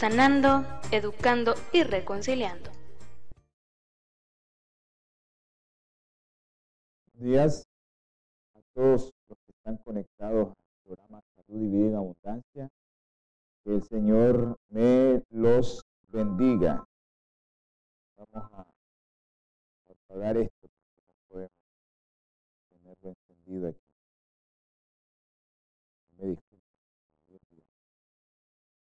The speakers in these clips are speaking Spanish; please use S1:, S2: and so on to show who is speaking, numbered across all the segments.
S1: sanando, educando y reconciliando.
S2: días a todos los que están conectados al programa Salud y en Abundancia. Que el Señor me los bendiga. Vamos a apagar esto porque no podemos tenerlo encendido aquí.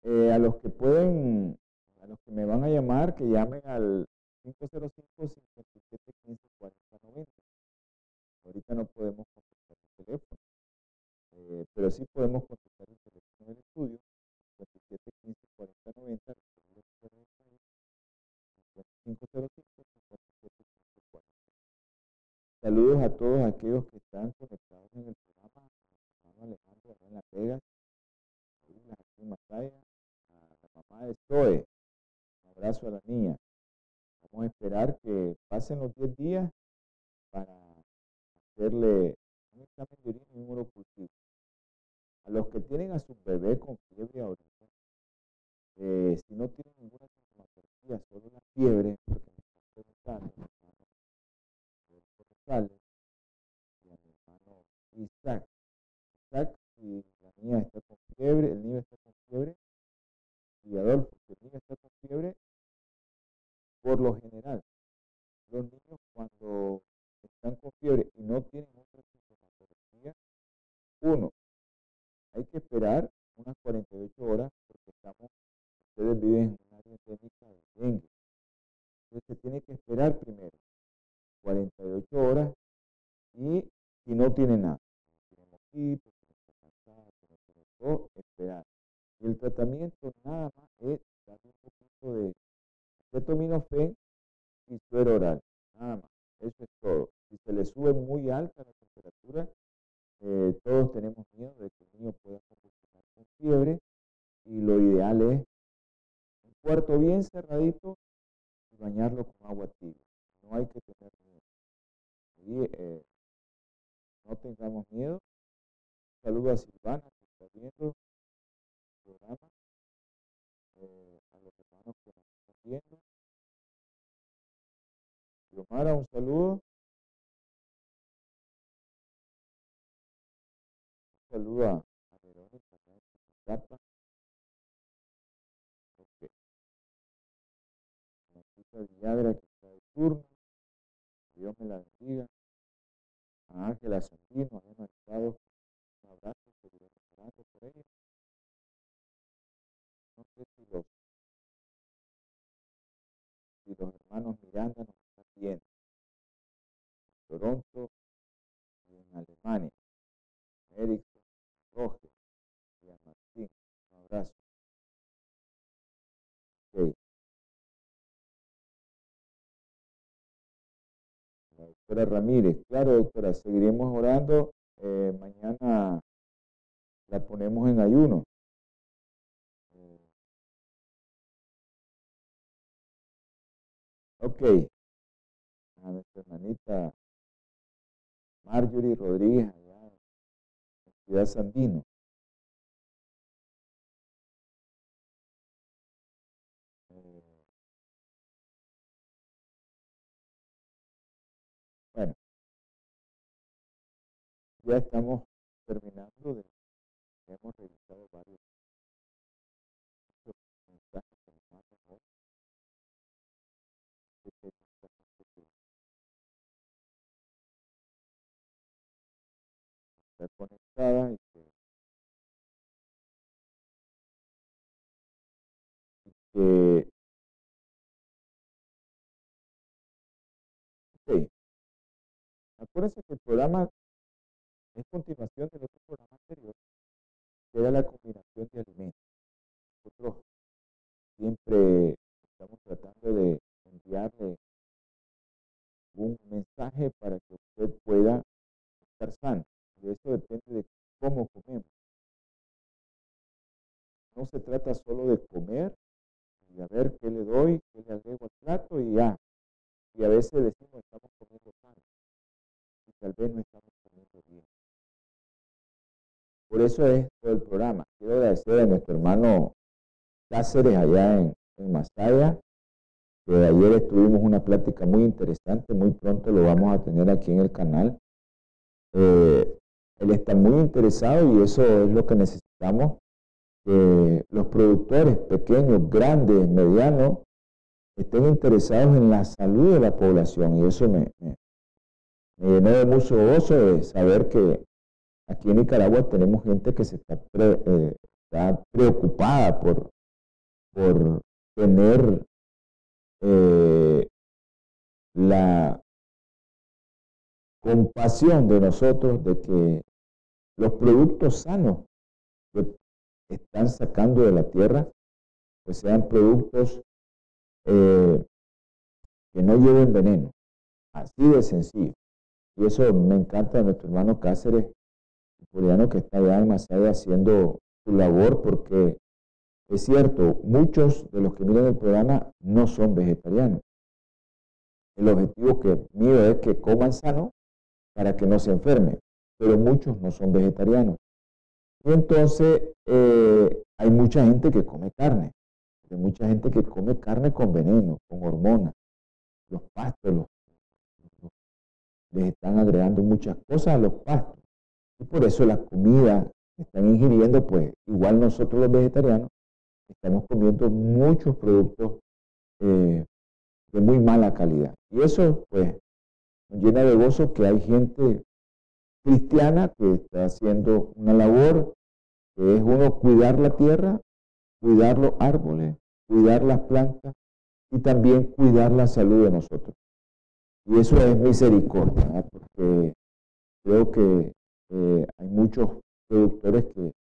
S2: Eh, a los que pueden, a los que me van a llamar, que llamen al 505-5715-4090. Ahorita no podemos contestar el teléfono, eh, pero sí podemos contestar el teléfono del estudio, 5715-4090, 505-5715-40. Saludos a todos aquellos que están conectados en el programa, Alejandro en Las Vegas, aquí en Masaya, la de Zoe, un abrazo a la niña. Vamos a esperar que pasen los 10 días para hacerle un examen de orina y un urocultivo. A los que tienen a su bebé con fiebre ahorita, eh, si no tienen ninguna sintomatología, solo una fiebre, porque me están preguntando, González y a mi hermano Isaac. Isaac, si la niña está con fiebre, el niño está y Adolfo, si el niño está con fiebre, por lo general, los niños cuando están con fiebre y no tienen otra sintomatología, uno, hay que esperar unas 48 horas porque estamos, ustedes viven en un área endémica de dengue. Entonces se tiene que esperar primero 48 horas y si no tiene nada, no tiene mosquito, no está cansado, no tiene todo, esperar. El tratamiento nada más es darle un poquito de acetaminofén y suero oral, nada más. Eso es todo. Si se le sube muy alta la temperatura, eh, todos tenemos miedo de que el niño pueda convulsionar con fiebre y lo ideal es un cuarto bien cerradito y bañarlo con agua tibia. No hay que tener miedo. Eh, no tengamos miedo. Saludo a Silvana que está viendo programa, eh, a los hermanos que nos están viendo. Yomara, un saludo. Un saludo a, a Verónica, también, que nos tapa. Ok. Martita Villagra, que está de turno. Dios me la bendiga. A Ángela Sandino, a Emma Estado. Un abrazo, orando por ella. Sé si los, hermanos Miranda nos están viendo. En Toronto y en Alemania. Erickson, Roger y a Martín. Un abrazo. La doctora Ramírez. Claro, doctora, seguiremos orando. Eh, mañana la ponemos en ayuno. Ok. A nuestra hermanita Marjorie Rodríguez allá en Ciudad Sandino. Eh, bueno, ya estamos terminando de hemos revisado varios ok. Acuérdense que el programa es continuación del otro programa anterior, que era la combinación de alimentos. Nosotros siempre estamos tratando de enviarle un mensaje para que usted pueda estar sano. Y eso depende de cómo comemos. No se trata solo de comer y a ver qué le doy, qué le agrego al plato y ya. Y a veces decimos estamos comiendo sano y tal vez no estamos comiendo bien. Por eso es todo el programa. Quiero agradecer a nuestro hermano Cáceres allá en, en Masaya, que ayer estuvimos una plática muy interesante, muy pronto lo vamos a tener aquí en el canal. Eh, él está muy interesado y eso es lo que necesitamos, que los productores pequeños, grandes, medianos, estén interesados en la salud de la población. Y eso me, me, llenó de mucho gozo de saber que aquí en Nicaragua tenemos gente que se está, eh, preocupada por, por tener eh, la compasión de nosotros de que los productos sanos que están sacando de la tierra, pues sean productos eh, que no lleven veneno. Así de sencillo. Y eso me encanta de nuestro hermano Cáceres, coreano que está allá en haciendo su labor, porque es cierto, muchos de los que miran el programa no son vegetarianos. El objetivo que mío es que coman sano para que no se enfermen, pero muchos no son vegetarianos. Y entonces eh, hay mucha gente que come carne, hay mucha gente que come carne con veneno, con hormonas. Los pastos les están agregando muchas cosas a los pastos. Y por eso la comida que están ingiriendo, pues igual nosotros los vegetarianos, estamos comiendo muchos productos eh, de muy mala calidad. Y eso, pues, nos llena de gozo que hay gente cristiana que está haciendo una labor que es uno cuidar la tierra, cuidar los árboles, cuidar las plantas y también cuidar la salud de nosotros. Y eso es misericordia, porque creo que eh, hay muchos productores que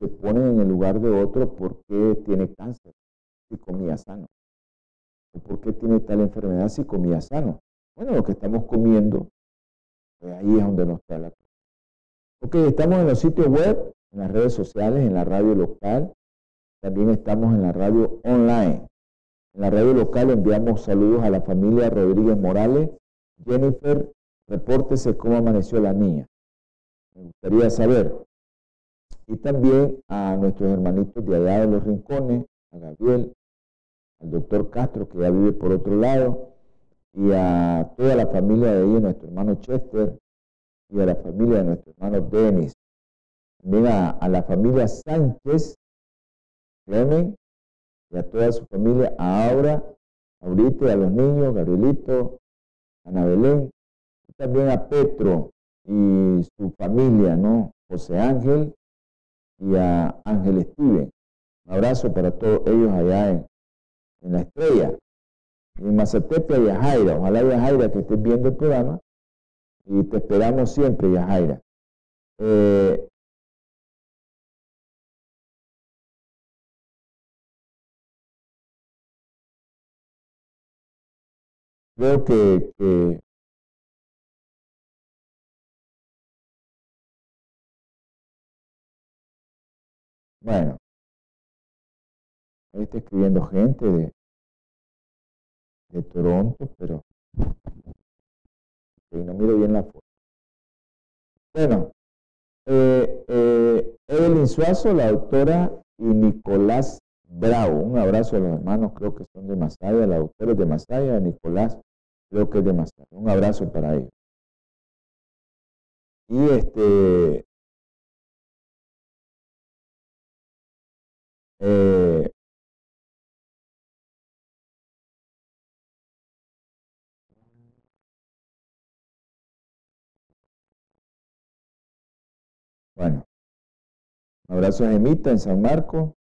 S2: se ponen en el lugar de otro porque tiene cáncer si comía sano. ¿O por qué tiene tal enfermedad si comía sano? Bueno, lo que estamos comiendo, ahí es donde nos trae la cosa. Ok, estamos en los sitios web, en las redes sociales, en la radio local. También estamos en la radio online. En la radio local enviamos saludos a la familia Rodríguez Morales. Jennifer, repórtese cómo amaneció la niña. Me gustaría saber y también a nuestros hermanitos de allá de los rincones, a Gabriel, al doctor Castro, que ya vive por otro lado, y a toda la familia de nuestro hermano Chester, y a la familia de nuestro hermano Denis. También a, la familia Sánchez, Clemen, y a toda su familia, a Aura, ahorita a los niños, Gabrielito, Ana Belén, y también a Petro y su familia, ¿no? José Ángel, y a Ángel Steven. Un abrazo para todos ellos allá en, la estrella. En Mazatepe y a Jaira. Ojalá a Jaira que estés viendo el programa. Y te esperamos siempre, Yajaira. Eh, creo que, que Bueno, ahí está escribiendo gente de, de Toronto, pero no miro bien la foto. Bueno, eh, eh, Evelyn Suazo, la doctora, y Nicolás Bravo. Un abrazo a los hermanos, creo que son de Masaya, la doctora es de Masaya, Nicolás, creo que es de Masaya. Un abrazo para ellos. Y este, Eh, abrazo a Gemita en San Marcos.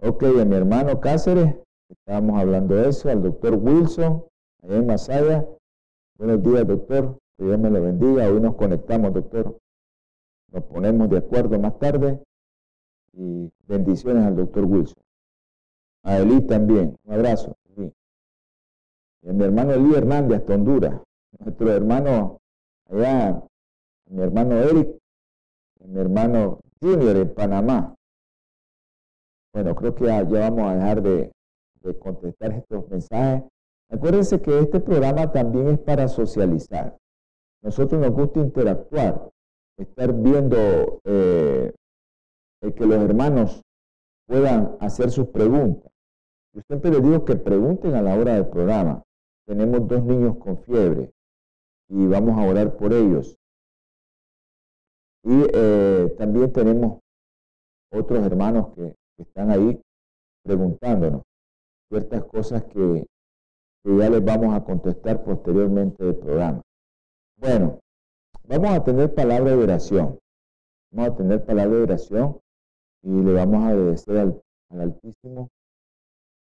S2: Ok, a mi hermano Cáceres, estábamos hablando de eso, al doctor Wilson, allá en Masaya. Buenos días, doctor. Que Dios me lo bendiga. Hoy nos conectamos, doctor. Nos ponemos de acuerdo más tarde y bendiciones al doctor Wilson. A Eli también, un abrazo. Y a mi hermano Eli Hernández hasta Honduras. Nuestro hermano allá, mi hermano Eric, mi hermano Junior en Panamá. Bueno, creo que ya, vamos a dejar de, contestar estos mensajes. Acuérdense que este programa también es para socializar. Nosotros nos gusta interactuar, estar viendo eh, que los hermanos puedan hacer sus preguntas. Yo siempre les digo que pregunten a la hora del programa. Tenemos dos niños con fiebre y vamos a orar por ellos. Y eh, también tenemos otros hermanos que, están ahí preguntándonos ciertas cosas que, ya les vamos a contestar posteriormente del programa. Bueno, vamos a tener palabra de oración. Vamos a tener palabra de oración y le vamos a agradecer al, Altísimo,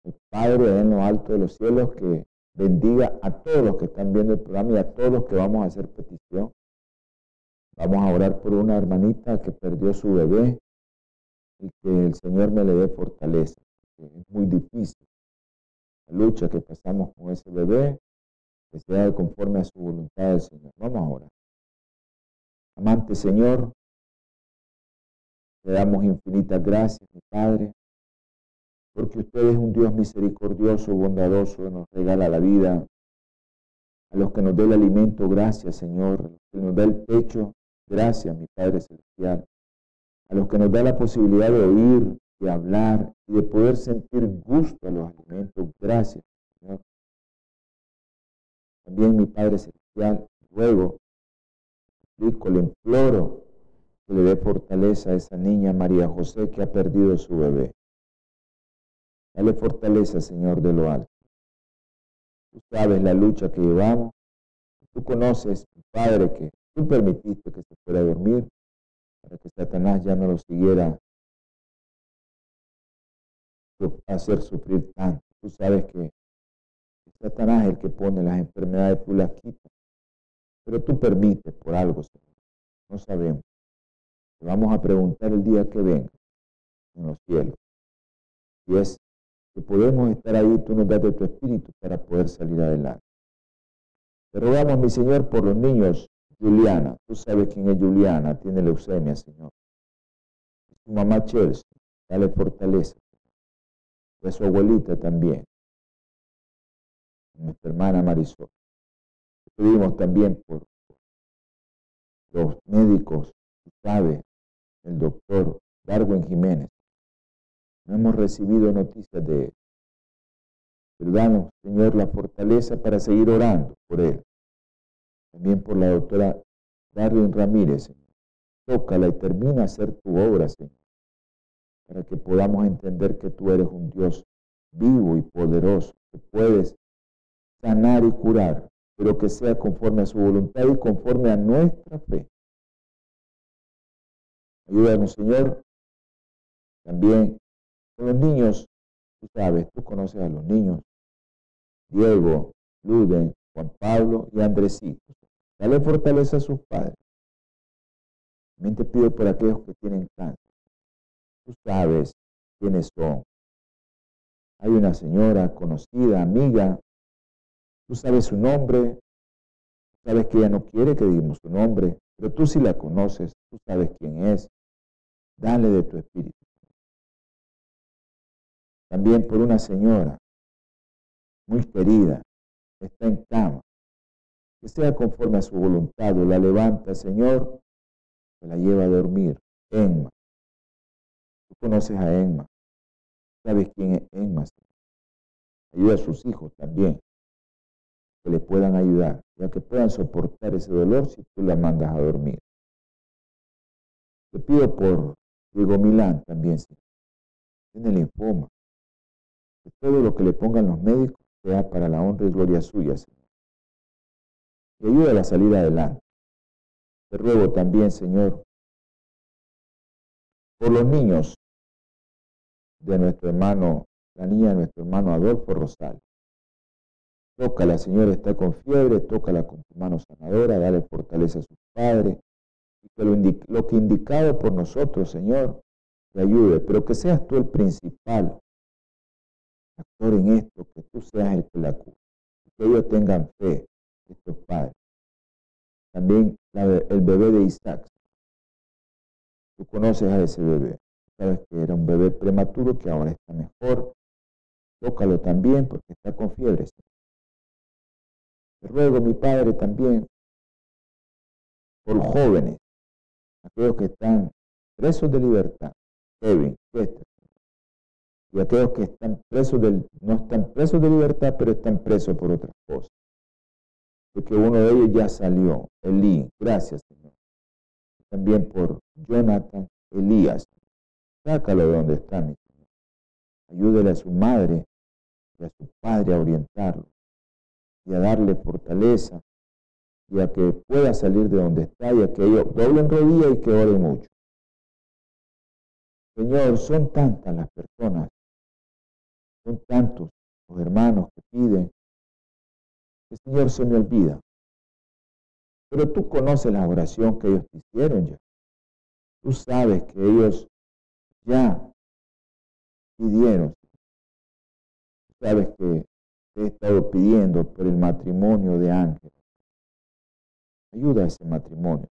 S2: el Padre en lo alto de los cielos, que bendiga a todos los que están viendo el programa y a todos los que vamos a hacer petición. Vamos a orar por una hermanita que perdió su bebé y que el Señor me le dé fortaleza. Es muy difícil la lucha que pasamos con ese bebé, que sea conforme a su voluntad del Señor. Vamos a orar. Amante Señor, le damos infinitas gracias, mi Padre, porque usted es un Dios misericordioso, bondadoso, nos regala la vida. A los que nos dé el alimento, gracias, Señor. A los que nos da el pecho, gracias, mi Padre Celestial. A los que nos da la posibilidad de oír, de hablar y de poder sentir gusto a los alimentos, gracias, Señor. También, mi Padre Celestial, ruego, le imploro que le dé fortaleza a esa niña María José que ha perdido su bebé. Dale fortaleza, Señor, de lo alto. Tú sabes la lucha que llevamos. Tú conoces, Padre, que tú permitiste que se fuera a dormir para que Satanás ya no lo siguiera hacer sufrir tanto. Tú sabes que Satanás es el que pone las enfermedades, tú las quitas. Pero tú permites por algo, Señor. No sabemos. Vamos a preguntar el día que venga en los cielos. Y es que podemos estar ahí, tú nos das de tu espíritu para poder salir adelante. Te rogamos, mi Señor, por los niños. Juliana, tú sabes quién es Juliana, tiene leucemia, Señor. Su mamá Chelsea, dale fortaleza. Y su abuelita también. Nuestra hermana Marisol. Pedimos también por los médicos, tú sabes, el doctor Darwin Jiménez. No hemos recibido noticias de él. Pero danos, Señor, la fortaleza para seguir orando por él. También por la doctora Darwin Ramírez, Señor. Tócala y termina hacer tu obra, Señor. Para que podamos entender que tú eres un Dios vivo y poderoso, que puedes sanar y curar, pero que sea conforme a su voluntad y conforme a nuestra fe. Ayúdanos, Señor. También con los niños, tú sabes, tú conoces a los niños. Diego, Luden, Juan Pablo y Andresito. Dale fortaleza a sus padres. También te pido por aquellos que tienen cáncer. Tú sabes quiénes son. Hay una señora conocida, amiga. Tú sabes su nombre. sabes que ella no quiere que digamos su nombre, pero tú sí la conoces. Tú sabes quién es. Dale de tu espíritu. También por una señora muy querida, está en cama, que sea conforme a su voluntad, o la levanta, Señor, se la lleva a dormir. Enma. Tú conoces a Enma. ¿Sabes quién es Enma? Ayuda a sus hijos también, que le puedan ayudar, ya que puedan soportar ese dolor si tú la mandas a dormir. Te pido por Diego Milán también, Tiene linfoma. Que todo lo que le pongan los médicos sea para la honra y gloria suya, Señor. Y ayúdala a salir adelante. Te ruego también, Señor, por los niños de nuestro hermano, la niña de nuestro hermano Adolfo Rosal. Tócala, Señor, está con fiebre, tócala con tu mano sanadora, dale fortaleza a sus padres, que lo, que indicado por nosotros, Señor, te ayude, pero que seas tú el principal doctor en esto, que tú seas el que la cura. Que ellos tengan fe, estos padres. También el bebé de Isaac. Tú conoces a ese bebé. Sabes que era un bebé prematuro que ahora está mejor. Tócalo también porque está con fiebre. Te ruego, mi Padre, también por jóvenes, aquellos que están presos de libertad, Kevin, y aquellos que están presos del, no están presos de libertad, pero están presos por otras cosas. Porque uno de ellos ya salió, Elí, gracias Señor. También por Jonathan Elías. Sácalo de donde está, mi Señor. Ayúdele a su madre y a su padre a orientarlo y a darle fortaleza y a que pueda salir de donde está y a que ellos doblen rodillas y que oren mucho. Señor, son tantas las personas, son tantos los hermanos que piden, que Señor se me olvida. Pero tú conoces la oración que ellos te hicieron ya. Tú sabes que ellos ya pidieron. Tú sabes que te he estado pidiendo por el matrimonio de Ángel. Ayuda a ese matrimonio.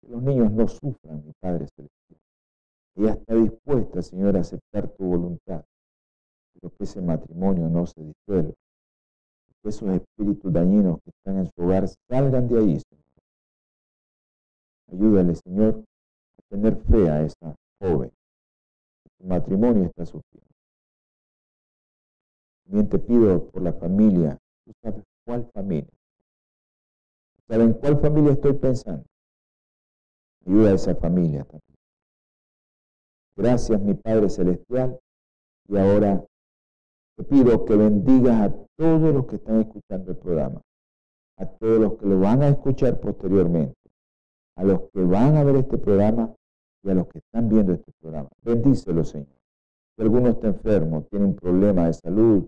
S2: Que los niños no sufran, mi Padre Celestial. Ella está dispuesta, Señor, a aceptar tu voluntad, pero que ese matrimonio no se disuelva. Que esos espíritus dañinos que están en su hogar salgan de ahí. Ayúdale, Señor, a tener fe a esa joven. Su matrimonio está sufriendo. También te pido por la familia. Tú sabes cuál familia. ¿Saben cuál familia estoy pensando? Ayuda a esa familia también. Gracias, mi Padre Celestial. Y ahora te pido que bendigas a todos los que están escuchando el programa, a todos los que lo van a escuchar posteriormente, a los que van a ver este programa y a los que están viendo este programa. Bendícelo, Señor. Si alguno está enfermo, tiene un problema de salud,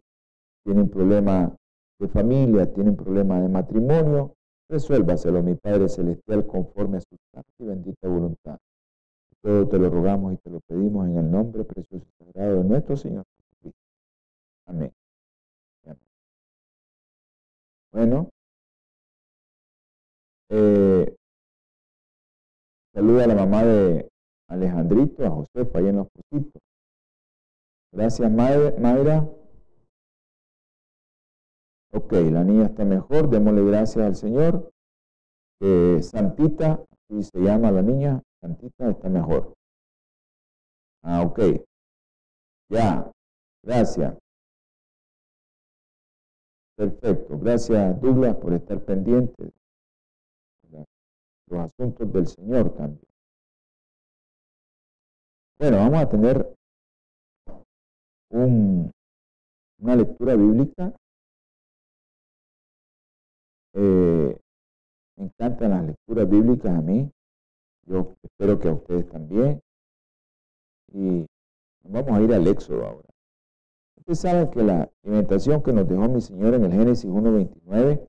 S2: tiene un problema de familia, tiene un problema de matrimonio, resuélvaselo, mi Padre Celestial, conforme a su santa y bendita voluntad. Todo te lo rogamos y te lo pedimos en el nombre precioso y sagrado de nuestro Señor. Amén. Bueno, eh, saluda a la mamá de Alejandrito, a Josefa, ahí en los positos. Gracias, Mayra. Ok, la niña está mejor, démosle gracias al Señor. Eh, Santita, así se llama la niña, Santita está mejor. Ah, ok. Ya, gracias. Perfecto. Gracias, Douglas, por estar pendiente de los asuntos del Señor también. Bueno, vamos a tener un, una lectura bíblica. Eh, me encantan las lecturas bíblicas a mí. Yo espero que a ustedes también. Y vamos a ir al Éxodo ahora. Ustedes saben que la alimentación que nos dejó mi Señor en el Génesis 1.29,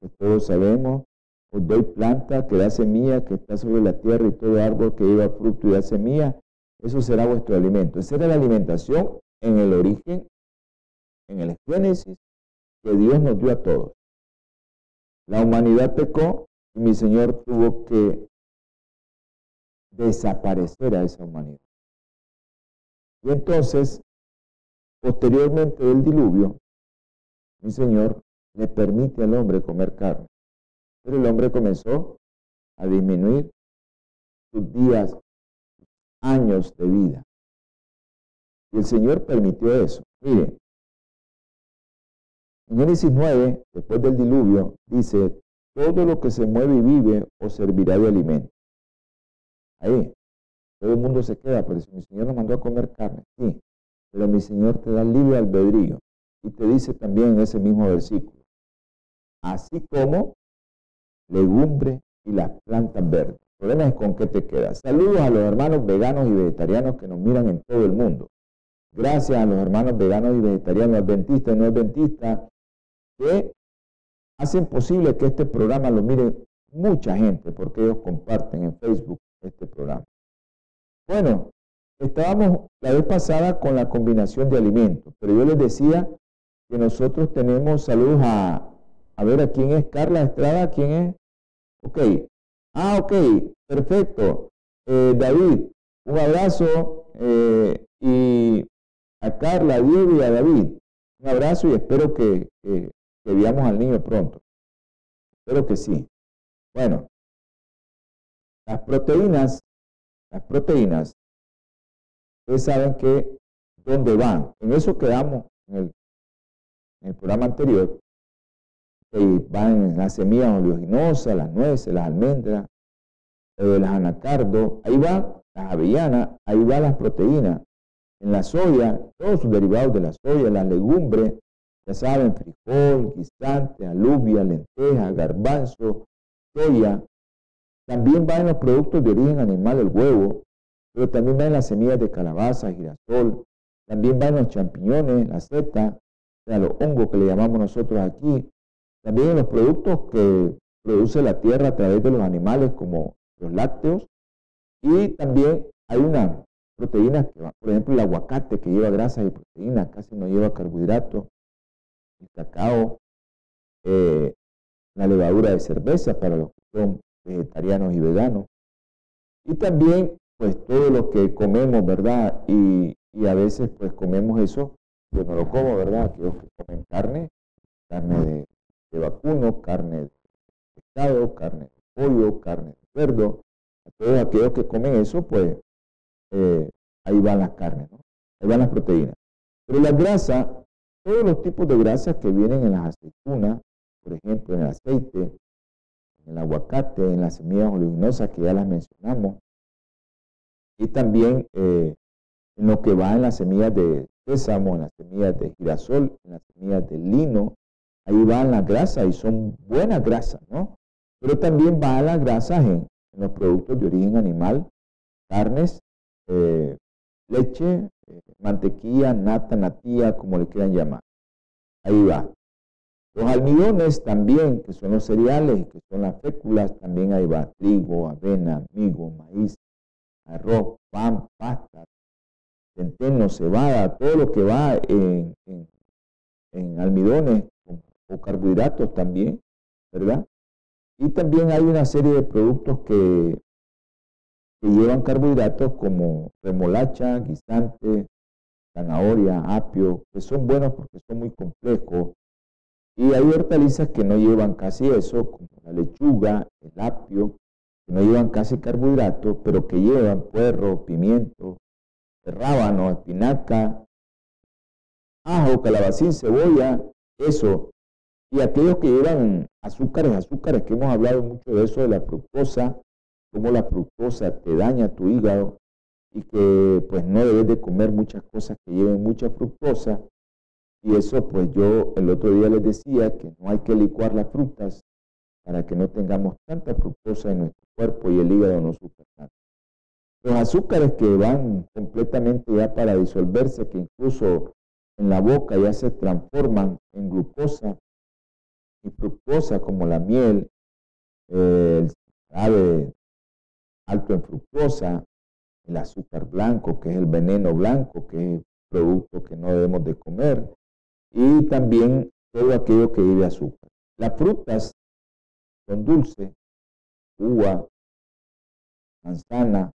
S2: que todos sabemos, os doy planta que da semilla, que está sobre la tierra y todo árbol que lleva fruto y da semilla, eso será vuestro alimento. Esa era la alimentación en el origen, en el Génesis, que Dios nos dio a todos. La humanidad pecó y mi Señor tuvo que desaparecer a esa humanidad. Y entonces, posteriormente del diluvio, mi Señor le permite al hombre comer carne. Pero el hombre comenzó a disminuir sus días, años de vida. Y el Señor permitió eso. Mire, en Génesis 9, después del diluvio, dice, todo lo que se mueve y vive os servirá de alimento. Ahí, todo el mundo se queda, pero si mi Señor nos mandó a comer carne, sí, pero mi Señor te da libre albedrío. Y te dice también en ese mismo versículo, así como legumbre y las plantas verdes. El problema es con qué te quedas. Saludos a los hermanos veganos y vegetarianos que nos miran en todo el mundo. Gracias a los hermanos veganos y vegetarianos, adventistas y no adventistas, que hacen posible que este programa lo mire mucha gente, porque ellos comparten en Facebook este programa. Bueno, estábamos la vez pasada con la combinación de alimentos, pero yo les decía que nosotros tenemos saludos a, a ver, ¿a quién es Carla Estrada? ¿Quién es? Ok. Ah, ok, perfecto. Eh, David, un abrazo eh, y a Carla, a y a David. Un abrazo y espero que, que, que veamos al niño pronto. Espero que sí. Bueno, las proteínas, las proteínas, ustedes saben que dónde van. En eso quedamos en el, programa anterior. Y van las semillas oleaginosas, las nueces, las almendras, las anacardos, ahí van las avellanas, ahí van las proteínas. En la soya, todos sus derivados de la soya, las legumbres, ya saben, frijol, guisante, alubia, lenteja, garbanzo, soya. También va en los productos de origen animal el huevo, pero también va en las semillas de calabaza, girasol, también va en los champiñones, la seta, o sea, los hongos que le llamamos nosotros aquí, también los productos que produce la tierra a través de los animales como los lácteos y también hay una proteína que por ejemplo el aguacate que lleva grasa y proteína, casi no lleva carbohidratos, el cacao, eh, la levadura de cerveza para los que son vegetarianos y veganos. Y también, pues, todo lo que comemos, ¿verdad? Y, a veces, pues, comemos eso, yo no lo como, ¿verdad? Aquellos que comen carne, carne de, de vacuno, carne de pescado, carne de pollo, carne de cerdo. A todos aquellos que comen eso, pues, eh, ahí van las carnes, ¿no? Ahí van las proteínas. Pero la grasa, todos los tipos de grasas que vienen en las aceitunas, por ejemplo, en el aceite, en el aguacate, en las semillas oleaginosas que ya las mencionamos, y también eh, en lo que va en las semillas de sésamo, en las semillas de girasol, en las semillas de lino, ahí van las grasas y son buenas grasas, ¿no? Pero también van las grasas en, en los productos de origen animal, carnes, eh, leche, eh, mantequilla, nata, natilla, como le quieran llamar. Ahí va. Los almidones también, que son los cereales y que son las féculas, también ahí va. Trigo, avena, migo, maíz, arroz, pan, pasta, centeno, cebada, todo lo que va en, en, almidones o carbohidratos también, ¿verdad? Y también hay una serie de productos que que llevan carbohidratos como remolacha, guisante, zanahoria, apio, que son buenos porque son muy complejos. Y hay hortalizas que no llevan casi eso, como la lechuga, el apio, no llevan casi carbohidratos, pero que llevan puerro, pimiento, rábano, espinaca, ajo, calabacín, cebolla, eso. Y aquellos que llevan azúcares, azúcares, que hemos hablado mucho de eso, de la fructosa, cómo la fructosa te daña tu hígado y que pues no debes de comer muchas cosas que lleven mucha fructosa. Y eso pues yo el otro día les decía que no hay que licuar las frutas para que no tengamos tanta fructosa en nuestro cuerpo y el hígado no sufra tanto. Los azúcares que van completamente ya para disolverse, que incluso en la boca ya se transforman en glucosa y fructosa como la miel, el ave alto en fructosa, el azúcar blanco, que es el veneno blanco, que es producto que no debemos de comer, y también todo aquello que lleve azúcar. Las frutas son dulces, uva, manzana,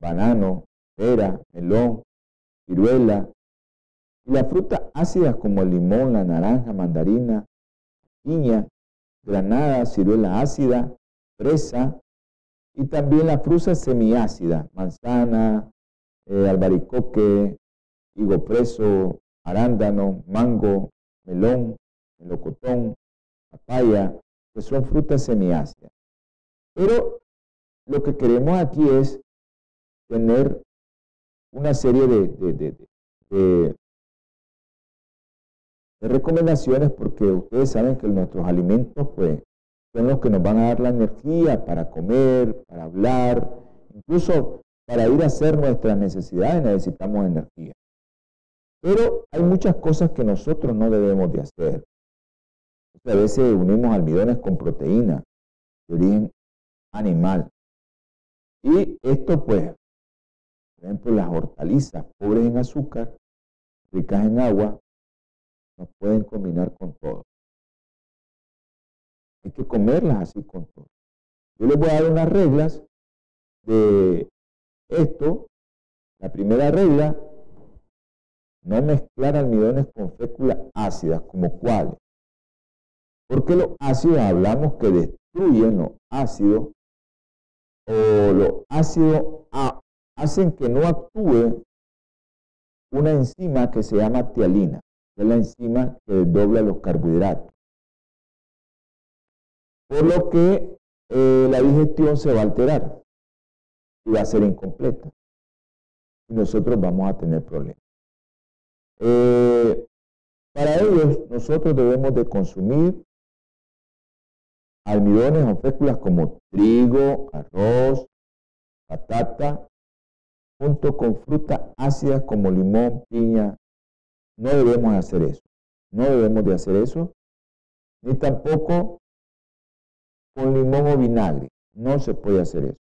S2: banano, pera, melón, ciruela, y las frutas ácidas como el limón, la naranja, mandarina, piña, granada, ciruela ácida, fresa, y también la fruta semiácida, manzana, eh, albaricoque, higo preso, arándano, mango, melón, melocotón, papaya, que son frutas semiácidas. Pero lo que queremos aquí es tener una serie de, de, recomendaciones porque ustedes saben que nuestros alimentos pues son los que nos van a dar la energía para comer, para hablar, incluso para ir a hacer nuestras necesidades necesitamos energía. Pero hay muchas cosas que nosotros no debemos de hacer. A veces unimos almidones con proteína de origen animal. Y esto pues por ejemplo, las hortalizas pobres en azúcar, ricas en agua, no pueden combinar con todo. Hay que comerlas así con todo. Yo les voy a dar unas reglas de esto. La primera regla, no mezclar almidones con féculas ácidas, como cuáles. Porque los ácidos hablamos que destruyen los ácidos o los ácidos hacen que no actúe una enzima que se llama tialina, que es la enzima que desdobla los carbohidratos. Por lo que eh, la digestión se va a alterar y va a ser incompleta. Y nosotros vamos a tener problemas. Eh, para ellos, nosotros debemos de consumir almidones o féculas como trigo, arroz, patata, junto con frutas ácidas como limón, piña. No debemos hacer eso. No debemos de hacer eso. Ni tampoco con limón o vinagre. No se puede hacer eso.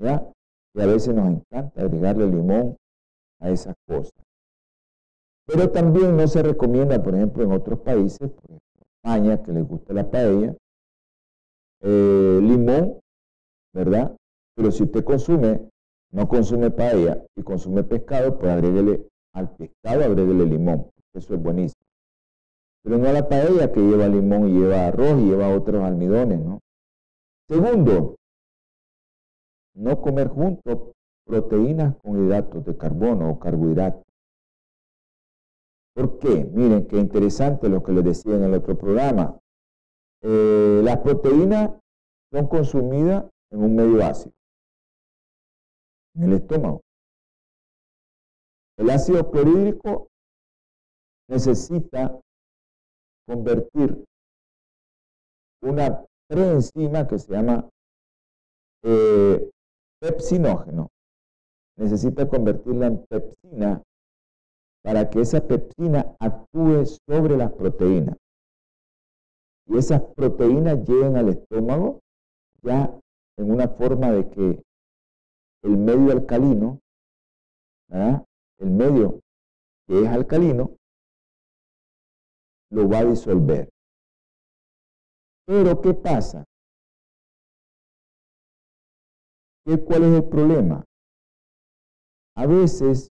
S2: ¿Ya? Y a veces nos encanta agregarle limón a esas cosas. Pero también no se recomienda, por ejemplo, en otros países, por ejemplo, España, que les gusta la paella, eh, limón, ¿verdad? Pero si usted consume, no consume paella y consume pescado, pues agréguele al pescado, agréguele limón. Eso es buenísimo. Pero no a la paella que lleva limón y lleva arroz y lleva otros almidones, ¿no? Segundo, no comer juntos proteínas con hidratos de carbono o carbohidratos. ¿Por qué? Miren, qué interesante lo que les decía en el otro programa. Eh, las proteínas son consumidas en un medio ácido, en el estómago. El ácido clorhídrico necesita convertir una preenzima que se llama eh, pepsinógeno. Necesita convertirla en pepsina para que esa pepsina actúe sobre las proteínas. Y esas proteínas lleguen al estómago ya en una forma de que el medio alcalino, el medio que es alcalino, lo va a disolver. Pero, ¿qué pasa? ¿Cuál es el problema? A veces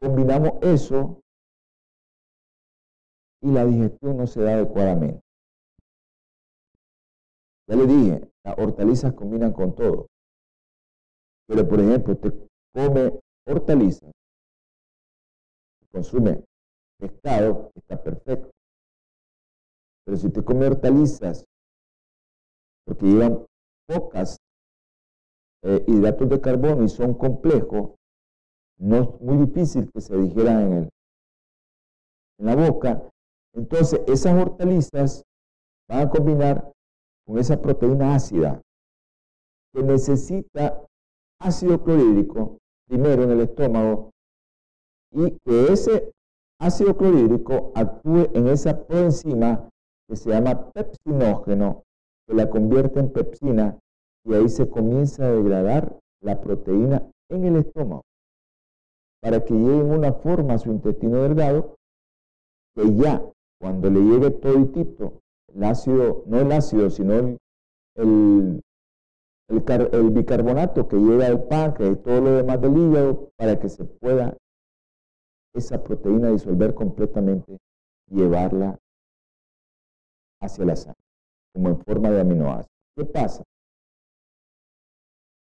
S2: combinamos eso y la digestión no se da adecuadamente. Ya le dije, las hortalizas combinan con todo. Pero, por ejemplo, usted come hortalizas, consume pescado, está perfecto. Pero si usted come hortalizas porque llevan pocas eh, hidratos de carbono y son complejos, no es muy difícil que se digieran en, el, en la boca. Entonces, esas hortalizas van a combinar con esa proteína ácida que necesita ácido clorhídrico primero en el estómago y que ese ácido clorhídrico actúe en esa proenzima que se llama pepsinógeno, que la convierte en pepsina y ahí se comienza a degradar la proteína en el estómago para que llegue en una forma a su intestino delgado que ya cuando le llegue toditito el ácido, no el ácido, sino el, el, el, bicarbonato que llega al páncreas y todo lo demás del hígado para que se pueda esa proteína disolver completamente, llevarla hacia la sangre, como en forma de aminoácidos. ¿Qué pasa?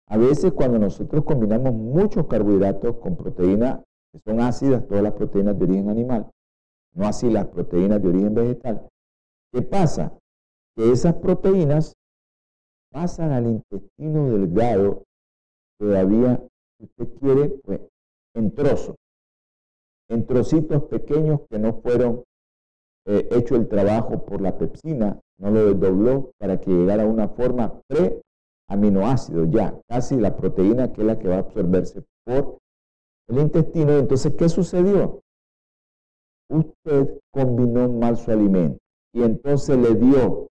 S2: A veces cuando nosotros combinamos muchos carbohidratos con proteínas que son ácidas, todas las proteínas de origen animal, no así las proteínas de origen vegetal, ¿Qué pasa? Que esas proteínas pasan al intestino delgado todavía, si usted quiere, pues, en trozos, en trocitos pequeños que no fueron eh, hecho el trabajo por la pepsina, no lo desdobló para que llegara a una forma pre-aminoácido ya, casi la proteína que es la que va a absorberse por el intestino. Entonces, ¿qué sucedió? Usted combinó mal su alimento y entonces le dio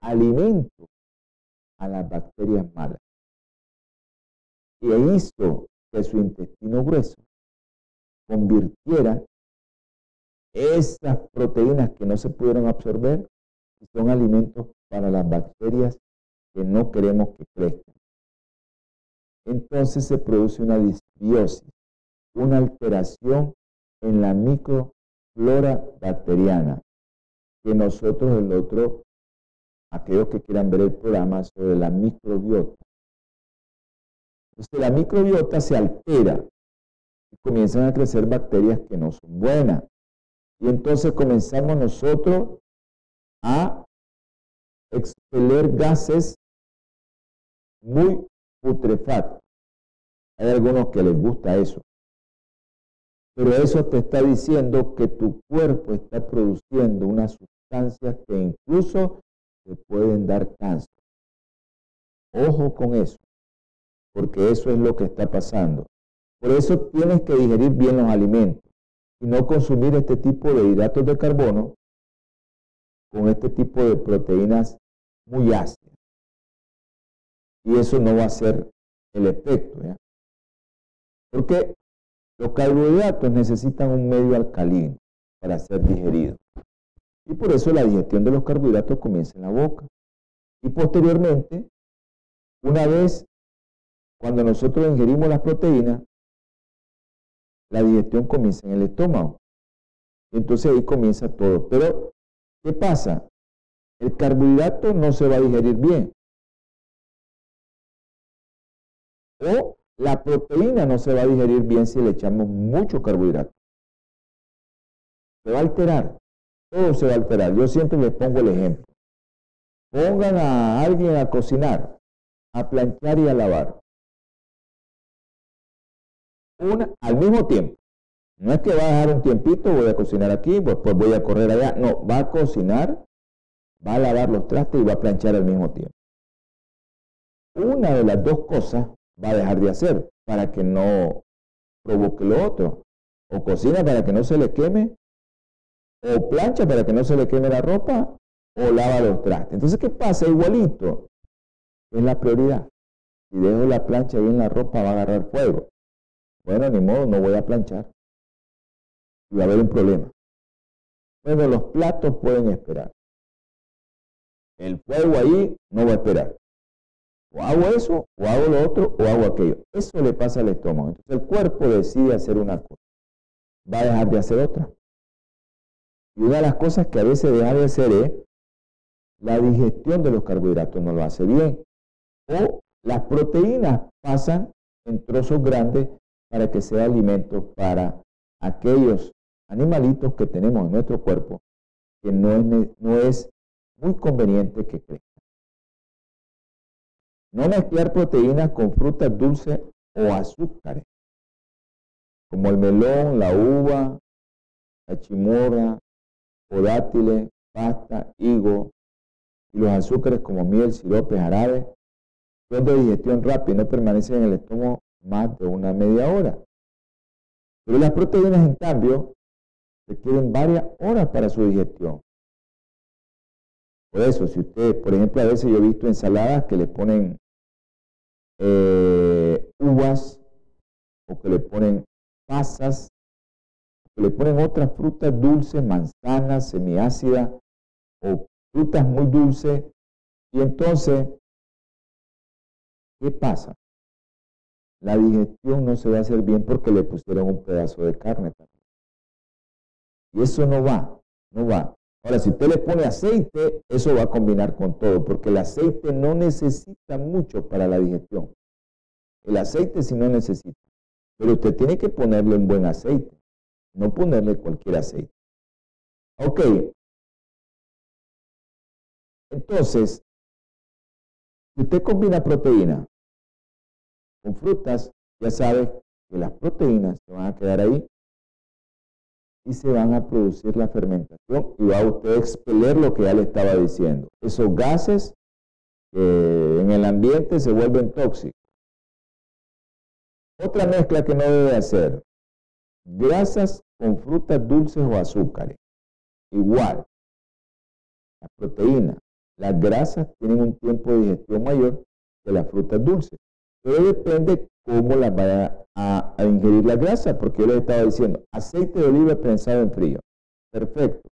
S2: alimento a las bacterias malas. Y hizo que su intestino grueso convirtiera esas proteínas que no se pudieron absorber y son alimentos para las bacterias que no queremos que crezcan. Entonces se produce una disbiosis, una alteración en la microflora bacteriana, que nosotros el otro, aquellos que quieran ver el programa sobre la microbiota. Entonces la microbiota se altera y comienzan a crecer bacterias que no son buenas. Y entonces comenzamos nosotros a expeler gases muy putrefactos. Hay algunos que les gusta eso. Pero eso te está diciendo que tu cuerpo está produciendo unas sustancias que incluso te pueden dar cáncer. Ojo con eso, porque eso es lo que está pasando. Por eso tienes que digerir bien los alimentos y no consumir este tipo de hidratos de carbono con este tipo de proteínas muy ácidas. Y eso no va a ser el efecto. ¿ya? Porque los carbohidratos necesitan un medio alcalino para ser digeridos. Y por eso la digestión de los carbohidratos comienza en la boca. Y posteriormente, una vez cuando nosotros ingerimos las proteínas, la digestión comienza en el estómago. Entonces ahí comienza todo. Pero, ¿qué pasa? El carbohidrato no se va a digerir bien. La proteína no se va a digerir bien si le echamos mucho carbohidrato. Se va a alterar. Todo se va a alterar. Yo siempre les pongo el ejemplo. Pongan a alguien a cocinar, a planchar y a lavar. Una, al mismo tiempo. No es que va a dejar un tiempito, voy a cocinar aquí, después voy a correr allá. No, va a cocinar, va a lavar los trastes y va a planchar al mismo tiempo. Una de las dos cosas va a dejar de hacer para que no provoque lo otro. O cocina para que no se le queme, o plancha para que no se le queme la ropa, o lava los trastes. Entonces, ¿qué pasa? Igualito. Es la prioridad. Si dejo la plancha ahí en la ropa, va a agarrar fuego. Bueno, ni modo, no voy a planchar. Y va a haber un problema. Bueno, los platos pueden esperar. El fuego ahí no va a esperar. O hago eso, o hago lo otro, o hago aquello. Eso le pasa al estómago. Entonces el cuerpo decide hacer una cosa. Va a dejar de hacer otra. Y una de las cosas que a veces deja de hacer es la digestión de los carbohidratos no lo hace bien. O las proteínas pasan en trozos grandes para que sea alimento para aquellos animalitos que tenemos en nuestro cuerpo que no es, no es muy conveniente que crezcan. No mezclar proteínas con frutas dulces o azúcares, como el melón, la uva, la chimorra, o dátiles, pasta, higo, y los azúcares como miel, sirope, jarabe, son de digestión rápida y no permanecen en el estómago más de una media hora. Pero las proteínas, en cambio, requieren varias horas para su digestión. Por eso, si usted, por ejemplo, a veces yo he visto ensaladas que le ponen eh, uvas o que le ponen pasas, que le ponen otras frutas dulces, manzanas, semiácidas o frutas muy dulces. Y entonces, ¿qué pasa? La digestión no se va a hacer bien porque le pusieron un pedazo de carne también. Y eso no va, no va. Ahora, si usted le pone aceite, eso va a combinar con todo, porque el aceite no necesita mucho para la digestión. El aceite sí no necesita. Pero usted tiene que ponerle un buen aceite, no ponerle cualquier aceite. Ok. Entonces, si usted combina proteína con frutas, ya sabe que las proteínas se van a quedar ahí y se van a producir la fermentación y va a usted expeler lo que ya le estaba diciendo. Esos gases en el ambiente se vuelven tóxicos. Otra mezcla que no debe hacer, grasas con frutas dulces o azúcares. Igual, las proteínas, las grasas tienen un tiempo de digestión mayor que las frutas dulces. Pero depende cómo las va a, a, ingerir la grasa, porque yo les estaba diciendo, aceite de oliva prensado en frío, perfecto.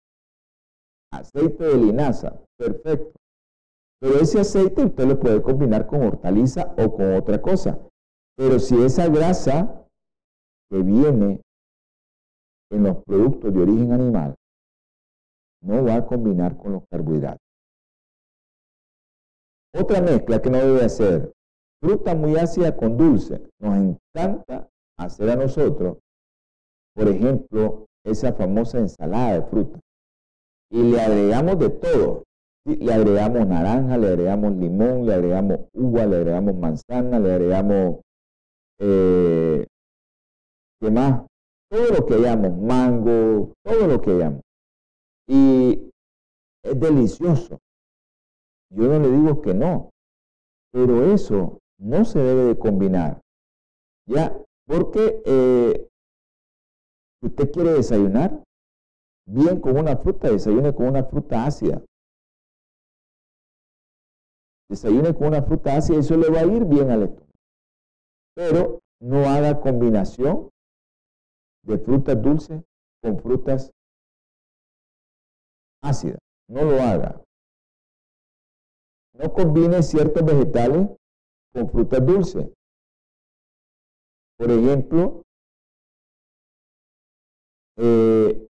S2: Aceite de linaza, perfecto. Pero ese aceite usted lo puede combinar con hortaliza o con otra cosa. Pero si esa grasa que viene en los productos de origen animal no va a combinar con los carbohidratos. Otra mezcla que no debe hacer, fruta muy ácida con dulce. Nos encanta hacer a nosotros, por ejemplo, esa famosa ensalada de fruta. Y le agregamos de todo. Le agregamos naranja, le agregamos limón, le agregamos uva, le agregamos manzana, le agregamos, eh, ¿qué más? Todo lo que hayamos, mango, todo lo que hayamos. Y es delicioso. Yo no le digo que no, pero eso no se debe de combinar. ¿Ya? Porque eh, si usted quiere desayunar, bien con una fruta, desayune con una fruta ácida. Desayune con una fruta ácida eso le va a ir bien al estómago. Pero no haga combinación de frutas dulces con frutas ácidas. No lo haga. No combine ciertos vegetales con frutas dulces. Por ejemplo, eh,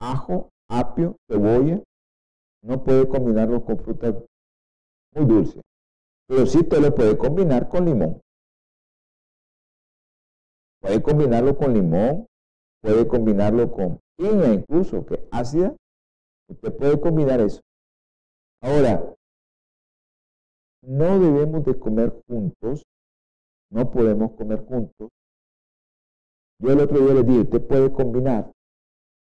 S2: ajo, apio, cebolla, no puede combinarlo con frutas muy dulces. Pero sí te lo puede combinar con limón. Puede combinarlo con limón, puede combinarlo con piña incluso, que ácida. Usted puede combinar eso. Ahora, no debemos de comer juntos, no podemos comer juntos. Yo el otro día les dije, usted puede combinar,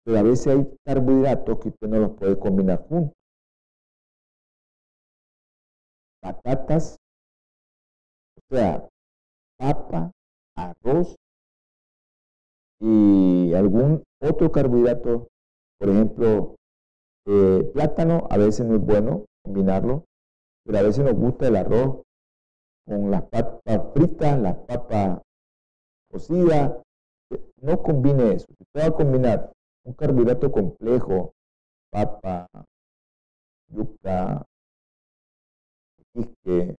S2: pero a veces hay carbohidratos que usted no los puede combinar juntos. Patatas, o sea, papa, arroz y algún otro carbohidrato, por ejemplo, eh, plátano a veces no es bueno combinarlo, pero a veces nos gusta el arroz con las papas fritas, las papas cocidas. No combine eso. Usted va a combinar un carbohidrato complejo, papa, yuca, quisque,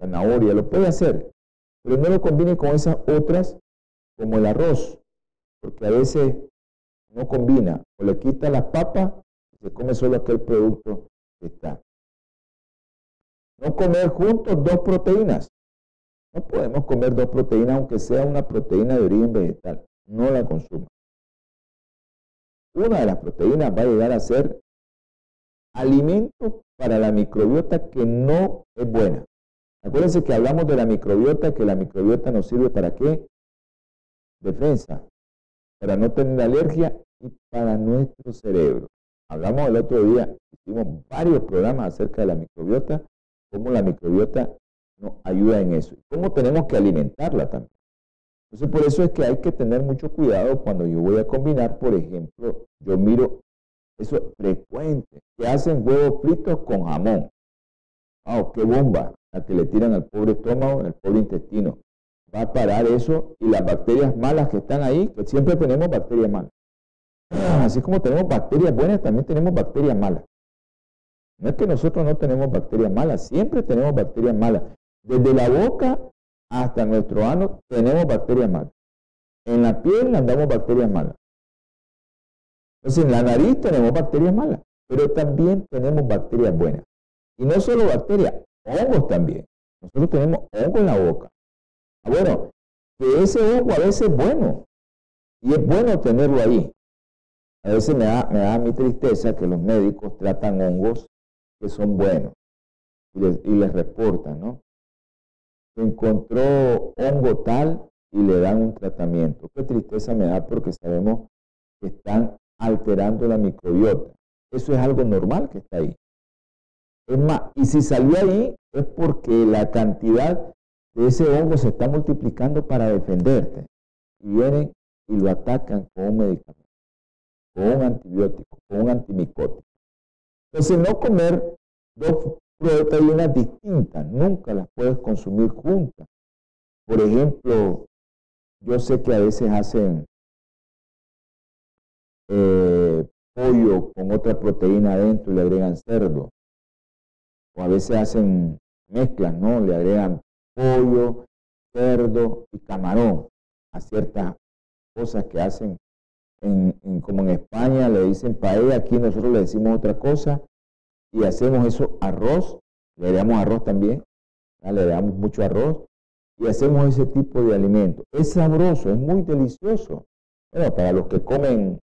S2: zanahoria, lo puede hacer, pero no lo combine con esas otras como el arroz, porque a veces no combina, o le quita las papas se come solo aquel producto que está. No comer juntos dos proteínas. No podemos comer dos proteínas aunque sea una proteína de origen vegetal. No la consuma. Una de las proteínas va a llegar a ser alimento para la microbiota que no es buena. Acuérdense que hablamos de la microbiota, que la microbiota nos sirve para qué? Defensa, para no tener alergia y para nuestro cerebro. Hablamos el otro día, hicimos varios programas acerca de la microbiota, cómo la microbiota nos ayuda en eso, cómo tenemos que alimentarla también. Entonces, por eso es que hay que tener mucho cuidado cuando yo voy a combinar, por ejemplo, yo miro eso es frecuente, que hacen huevos fritos con jamón. ¡Ah, qué bomba! La que le tiran al pobre estómago, al pobre intestino. Va a parar eso y las bacterias malas que están ahí, que siempre tenemos bacterias malas. Así como tenemos bacterias buenas, también tenemos bacterias malas. No es que nosotros no tenemos bacterias malas, siempre tenemos bacterias malas. Desde la boca hasta nuestro ano tenemos bacterias malas. En la piel andamos bacterias malas. Entonces en la nariz tenemos bacterias malas, pero también tenemos bacterias buenas. Y no solo bacterias, hongos también. Nosotros tenemos hongo en la boca. Ah, bueno, que ese hongo a veces es bueno. Y es bueno tenerlo ahí. A veces me da, me da mi tristeza que los médicos tratan hongos que son buenos y les, reportan, ¿no? Encontró hongo tal y le dan un tratamiento. Qué tristeza me da porque sabemos que están alterando la microbiota. Eso es algo normal que está ahí. Es más, y si salió ahí es porque la cantidad de ese hongo se está multiplicando para defenderte. Y vienen y lo atacan con un medicamento con un antibiótico, con un antimicótico. Entonces, no comer dos proteínas distintas, nunca las puedes consumir juntas. Por ejemplo, yo sé que a veces hacen eh, pollo con otra proteína adentro y le agregan cerdo. O a veces hacen mezclas, ¿no? Le agregan pollo, cerdo y camarón a ciertas cosas que hacen como en España le dicen paella, aquí nosotros le decimos otra cosa y hacemos eso arroz, le damos arroz también, le damos mucho arroz y hacemos ese tipo de alimento. Es sabroso, es muy delicioso. Bueno, para los que comen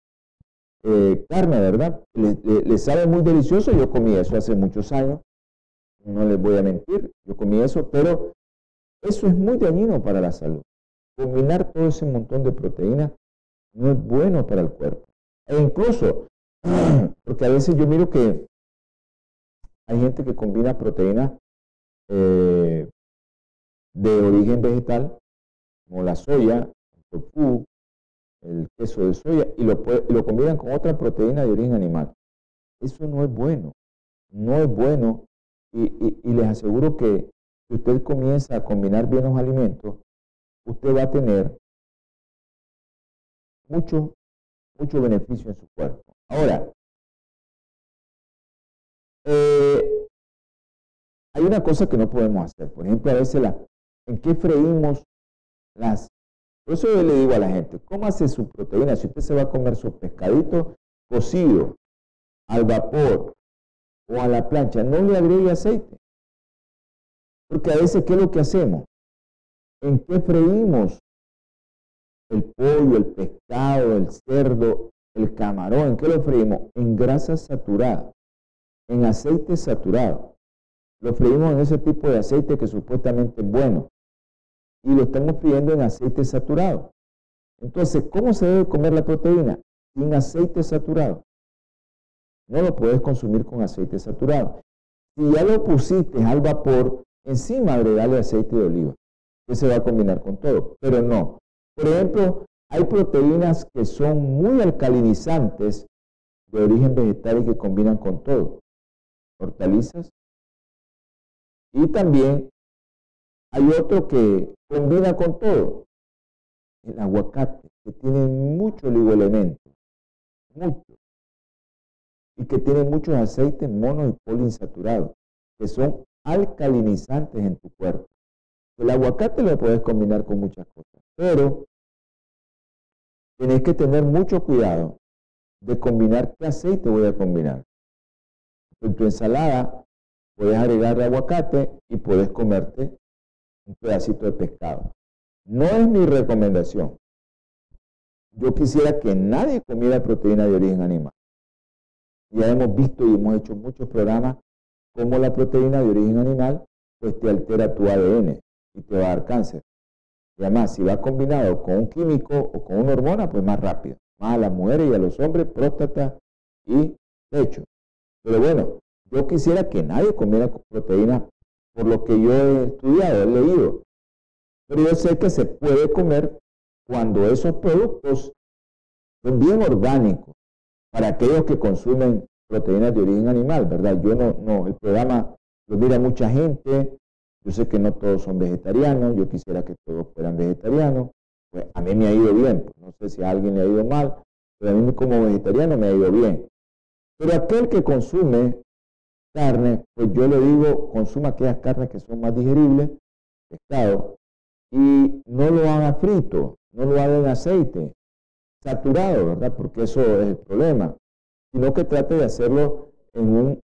S2: eh, carne, ¿verdad? Les sabe muy delicioso, yo comí eso hace muchos años, no les voy a mentir, yo comí eso, pero eso es muy dañino para la salud. Combinar todo ese montón de proteínas no es bueno para el cuerpo. E incluso, porque a veces yo miro que hay gente que combina proteínas eh, de origen vegetal, como la soya, el tofu, el queso de soya, y lo, lo combinan con otra proteína de origen animal. Eso no es bueno, no es bueno, y, y les aseguro que si usted comienza a combinar bien los alimentos, usted va a tener mucho, mucho beneficio en su cuerpo. Ahora, eh, hay una cosa que no podemos hacer. Por ejemplo, a veces la, ¿en qué freímos las? Por eso yo le digo a la gente, hace su proteína. Si usted se va a comer su pescadito cocido al vapor o a la plancha, no le agregue aceite. Porque a veces, ¿qué es lo que hacemos? ¿En qué freímos el pollo, el pescado, el cerdo, el camarón, ¿en qué lo freímos? En grasa saturada, en aceite saturado. Lo freímos en ese tipo de aceite que supuestamente es bueno. Y lo estamos friendo en aceite saturado. Entonces, ¿cómo se debe comer la proteína? Sin aceite saturado. No lo puedes consumir con aceite saturado. Si ya lo pusiste al vapor, encima agregarle aceite de oliva, que se va a combinar con todo. Pero no, por ejemplo, hay proteínas que son muy alcalinizantes de origen vegetal y que combinan con todo. Hortalizas. Y también hay otro que combina con todo. El aguacate, que tiene mucho oligoelementos. Mucho. Y que tiene muchos aceites mono y poliinsaturados, que son alcalinizantes en tu cuerpo. El aguacate lo puedes combinar con muchas cosas, pero tienes que tener mucho cuidado de combinar qué aceite voy a combinar. En tu ensalada puedes agregarle aguacate y puedes comerte un pedacito de pescado. No es mi recomendación. Yo quisiera que nadie comiera proteína de origen animal. Ya hemos visto y hemos hecho muchos programas cómo la proteína de origen animal pues te altera tu ADN y te va a dar cáncer. Y además, si va combinado con un químico o con una hormona, pues más rápido. Más a las mujeres y a los hombres, próstata y pecho. Pero bueno, yo quisiera que nadie comiera proteína por lo que yo he estudiado, he leído. Pero yo sé que se puede comer cuando esos productos son bien orgánicos para aquellos que consumen proteínas de origen animal, ¿verdad? Yo no, no, el programa lo mira mucha gente, yo sé que no todos son vegetarianos, yo quisiera que todos fueran vegetarianos. Pues a mí me ha ido bien, pues, no sé si a alguien le ha ido mal, pero a mí como vegetariano me ha ido bien. Pero aquel que consume carne, pues yo le digo, consuma aquellas carnes que son más digeribles, pescado, y no lo haga frito, no lo haga en aceite, saturado, ¿verdad? Porque eso es el problema, sino que trate de hacerlo en un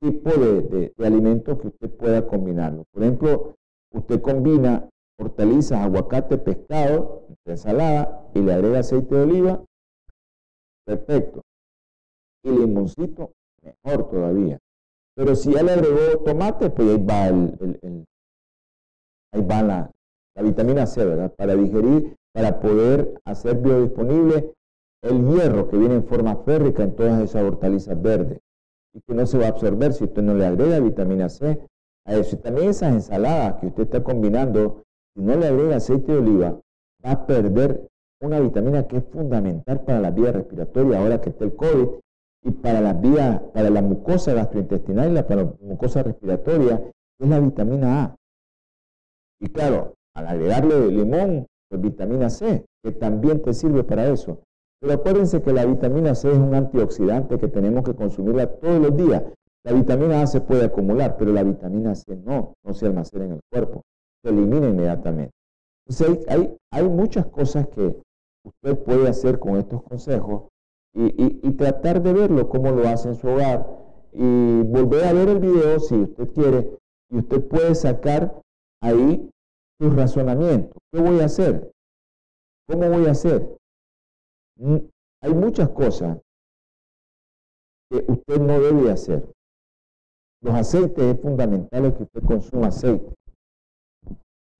S2: tipo de, de, alimento que usted pueda combinarlo. Por ejemplo, usted combina hortalizas, aguacate, pescado, ensalada y le agrega aceite de oliva, perfecto. Y limoncito, mejor todavía. Pero si ya le agregó tomate, pues ahí va, el, ahí va la, la, vitamina C, ¿verdad? Para digerir, para poder hacer biodisponible el hierro que viene en forma férrica en todas esas hortalizas verdes y que no se va a absorber si usted no le agrega vitamina C a eso. Y también esas ensaladas que usted está combinando, si no le agrega aceite de oliva, va a perder una vitamina que es fundamental para la vía respiratoria ahora que está el COVID y para las vías, para la mucosa gastrointestinal y la, para la mucosa respiratoria, es la vitamina A. Y claro, al agregarle limón, pues vitamina C, que también te sirve para eso. Pero acuérdense que la vitamina C es un antioxidante que tenemos que consumirla todos los días. La vitamina A se puede acumular, pero la vitamina C no, no se almacena en el cuerpo, se elimina inmediatamente. Entonces hay, hay, muchas cosas que usted puede hacer con estos consejos y, tratar de verlo cómo lo hace en su hogar y volver a ver el video si usted quiere y usted puede sacar ahí su razonamiento. ¿Qué voy a hacer? ¿Cómo voy a hacer? Mm, hay muchas cosas que usted no debe hacer. Los aceites es fundamental que usted consuma aceite.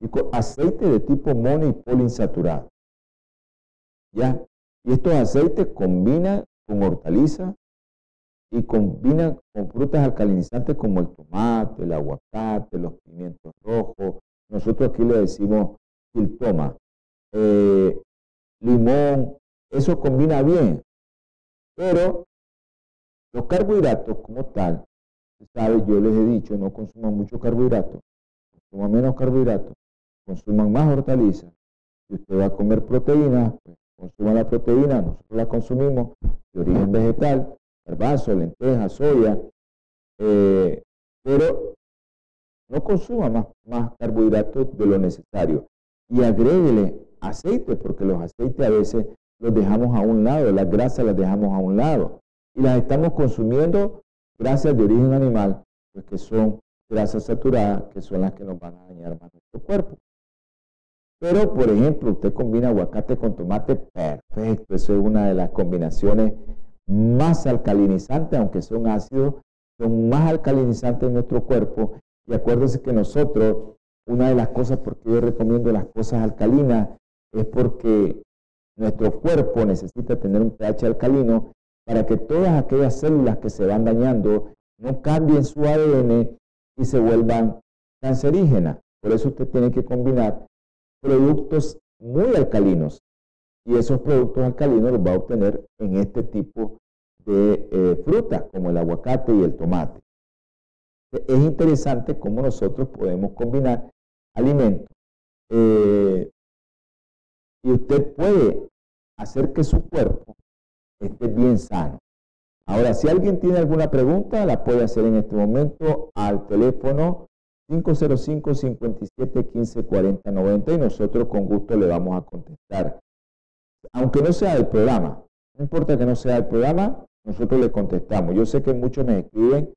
S2: Y aceite de tipo mono y poliinsaturado. ¿Ya? Y estos aceites combinan con hortalizas y combinan con frutas alcalinizantes como el tomate, el aguacate, los pimientos rojos. Nosotros aquí le decimos filtoma, eh, limón, eso combina bien. Pero los carbohidratos como tal, sabe, yo les he dicho, no consuman mucho carbohidrato, consuman menos carbohidratos, consuman más hortalizas. Si usted va a comer proteína, pues consuma la proteína, nosotros la consumimos de origen vegetal, garbanzo, lentejas, soya, eh, pero no consuma más, más carbohidratos de lo necesario y agréguele aceite, porque los aceites a veces los dejamos a un lado, las grasas las dejamos a un lado y las estamos consumiendo grasas de origen animal, pues que son grasas saturadas, que son las que nos van a dañar más nuestro cuerpo. Pero, por ejemplo, usted combina aguacate con tomate, perfecto, eso es una de las combinaciones más alcalinizantes, aunque son ácidos, son más alcalinizantes en nuestro cuerpo. Y acuérdense que nosotros, una de las cosas por qué yo recomiendo las cosas alcalinas, es porque nuestro cuerpo necesita tener un pH alcalino para que todas aquellas células que se van dañando no cambien su ADN y se vuelvan cancerígenas. Por eso usted tiene que combinar productos muy alcalinos y esos productos alcalinos los va a obtener en este tipo de eh, frutas como el aguacate y el tomate. Es interesante cómo nosotros podemos combinar alimentos eh, y usted puede hacer que su cuerpo esté bien sano. Ahora, si alguien tiene alguna pregunta, la puede hacer en este momento al teléfono 505 57 15 40 90 y nosotros con gusto le vamos a contestar. Aunque no sea el programa, no importa que no sea el programa, nosotros le contestamos. Yo sé que muchos me escriben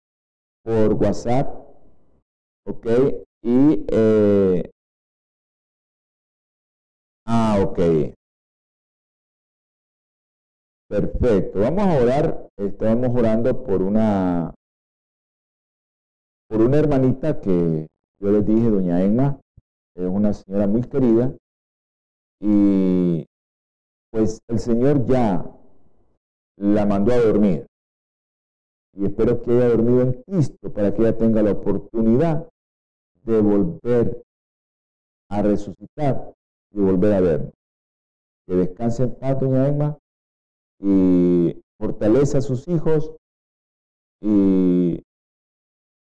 S2: por WhatsApp, ¿ok? Y, eh, ah, ok. Perfecto. Vamos a orar. Estamos orando por una por una hermanita que yo les dije, doña Emma, es una señora muy querida y pues el Señor ya la mandó a dormir. Y espero que haya dormido en Cristo para que ella tenga la oportunidad de volver a resucitar y volver a vernos. Que descanse en paz, doña Emma, y fortalece a sus hijos y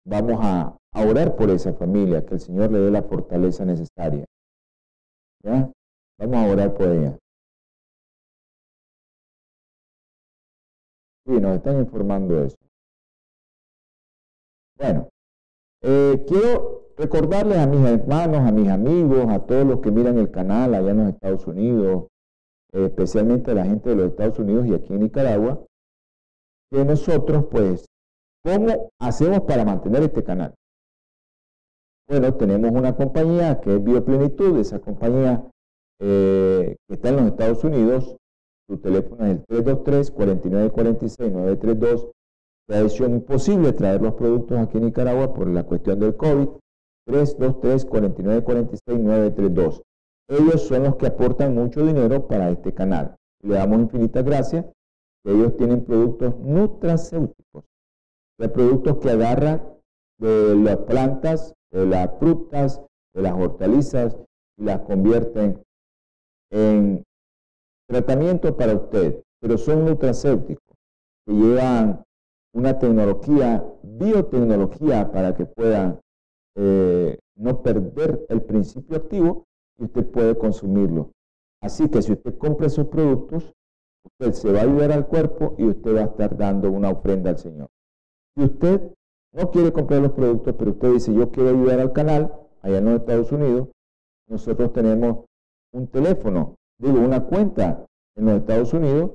S2: vamos a, orar por esa familia, que el Señor le dé la fortaleza necesaria. ¿Ya? Vamos a orar por ella. Sí, nos están informando eso. Bueno, eh, quiero recordarles a mis hermanos, a mis amigos, a todos los que miran el canal allá en los Estados Unidos, especialmente a la gente de los Estados Unidos y aquí en Nicaragua, que nosotros pues, ¿cómo hacemos para mantener este canal? Bueno, tenemos una compañía que es Bioplenitud, esa compañía eh, que está en los Estados Unidos, su teléfono es el 323-4946-932, se ha hecho imposible traer los productos aquí en Nicaragua por la cuestión del COVID, 323-4946-932. Ellos son los que aportan mucho dinero para este canal. Le damos infinitas gracias. Ellos tienen productos nutracéuticos, de productos que agarran de las plantas, de las frutas, de las hortalizas y las convierten en tratamiento para usted, pero son nutracéuticos. que llevan una tecnología, biotecnología, para que puedan eh, no perder el principio activo y usted puede consumirlo. Así que si usted compra esos productos, usted se va a ayudar al cuerpo y usted va a estar dando una ofrenda al Señor. Si usted no quiere comprar los productos, pero usted dice, yo quiero ayudar al canal, allá en los Estados Unidos, nosotros tenemos un teléfono, digo, una cuenta en los Estados Unidos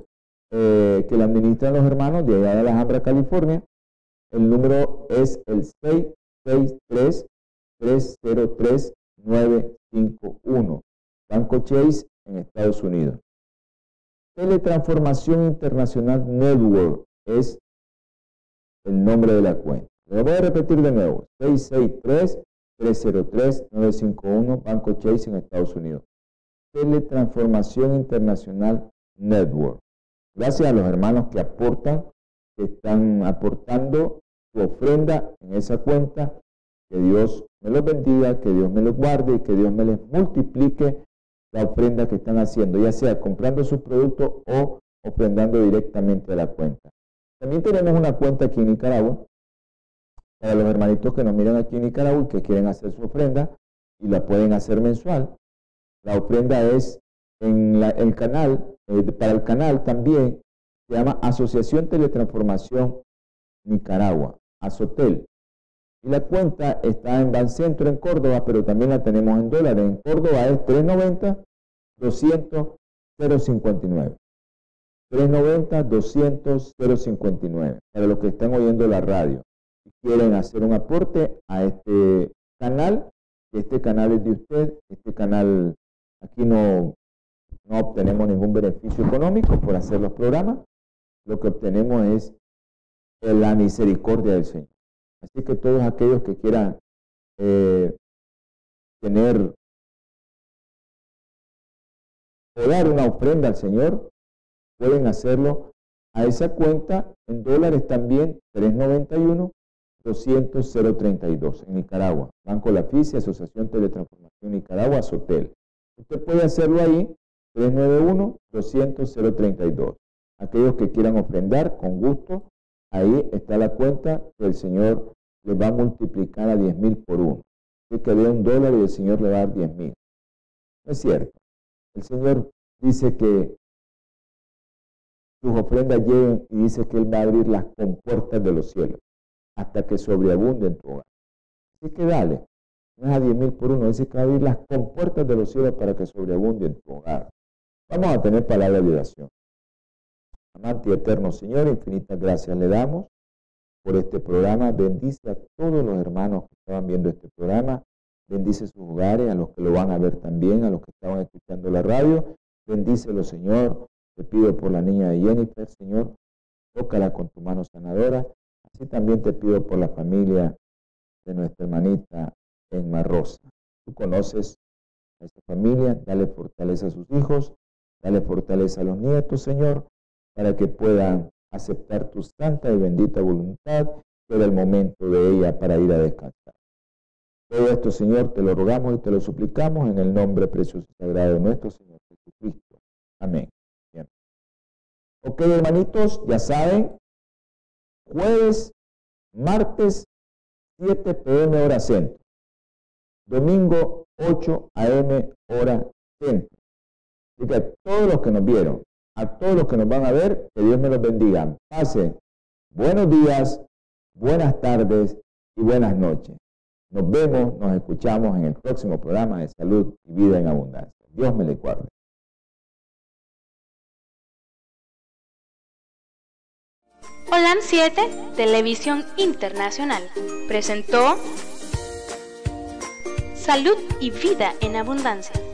S2: eh, que la administran los hermanos de allá de Alhambra, California. El número es el 663-303-951. Banco Chase en Estados Unidos. Teletransformación Internacional Network es el nombre de la cuenta. Lo voy a repetir de nuevo. 663-303-951, Banco Chase en Estados Unidos. Teletransformación Internacional Network. Gracias a los hermanos que aportan, que están aportando su ofrenda en esa cuenta. Que Dios me los bendiga, que Dios me los guarde y que Dios me les multiplique la ofrenda que están haciendo, ya sea comprando sus productos o ofrendando directamente a la cuenta. También tenemos una cuenta aquí en Nicaragua para los hermanitos que nos miran aquí en Nicaragua y que quieren hacer su ofrenda y la pueden hacer mensual. La ofrenda es en el canal, eh, para el canal también, se llama Asociación Teletransformación Nicaragua, Azotel. Y la cuenta está en Bancentro en Córdoba, pero también la tenemos en dólares. En Córdoba es 390 200 059. 390 200 059. Para los que están oyendo la radio y quieren hacer un aporte a este canal, este canal es de usted, este canal aquí no, no obtenemos ningún beneficio económico por hacer los programas, lo que obtenemos es la misericordia del Señor. Así que todos aquellos que quieran eh, tener o dar una ofrenda al Señor, pueden hacerlo a esa cuenta en dólares también, 391 200 032 en Nicaragua. Banco La FICE, Asociación Teletransformación Nicaragua, Sotel. Usted puede hacerlo ahí, 391 200 032. Aquellos que quieran ofrendar, con gusto, ahí está la cuenta que el Señor le va a multiplicar a 10 mil por uno. Usted que dé un dólar y el Señor le va a dar 10 mil. No es cierto. El Señor dice que sus ofrendas lleguen y dice que Él va a abrir las compuertas de los cielos hasta que sobreabunde en tu hogar. Así que dale, no es a 10 mil por uno, dice que va a abrir las compuertas de los cielos para que sobreabunde en tu hogar. Vamos a tener palabra de oración. Amante y eterno Señor, infinitas gracias le damos por este programa. Bendice a todos los hermanos que estaban viendo este programa. Bendice sus hogares, a los que lo van a ver también, a los que estaban escuchando la radio. Bendícelo, Señor. Te pido por la niña de Jennifer, Señor. Tócala con tu mano sanadora. Así también te pido por la familia de nuestra hermanita en Rosa. Tú conoces a esta familia. Dale fortaleza a sus hijos. Dale fortaleza a los nietos, Señor para que puedan aceptar tu santa y bendita voluntad, era el momento de ella para ir a descansar. Todo esto, Señor, te lo rogamos y te lo suplicamos en el nombre precioso y sagrado de nuestro Señor Jesucristo. Amén. Ok, hermanitos, ya saben, jueves, martes, 7 pm hora centro. Domingo, 8 am hora centro. Así que todos los que nos vieron a todos los que nos van a ver, que Dios me los bendiga. Pasen buenos días, buenas tardes y buenas noches. Nos vemos, nos escuchamos en el próximo programa de Salud y Vida en Abundancia. Dios me le guarde.
S1: Holan 7, Televisión Internacional, presentó Salud y Vida en Abundancia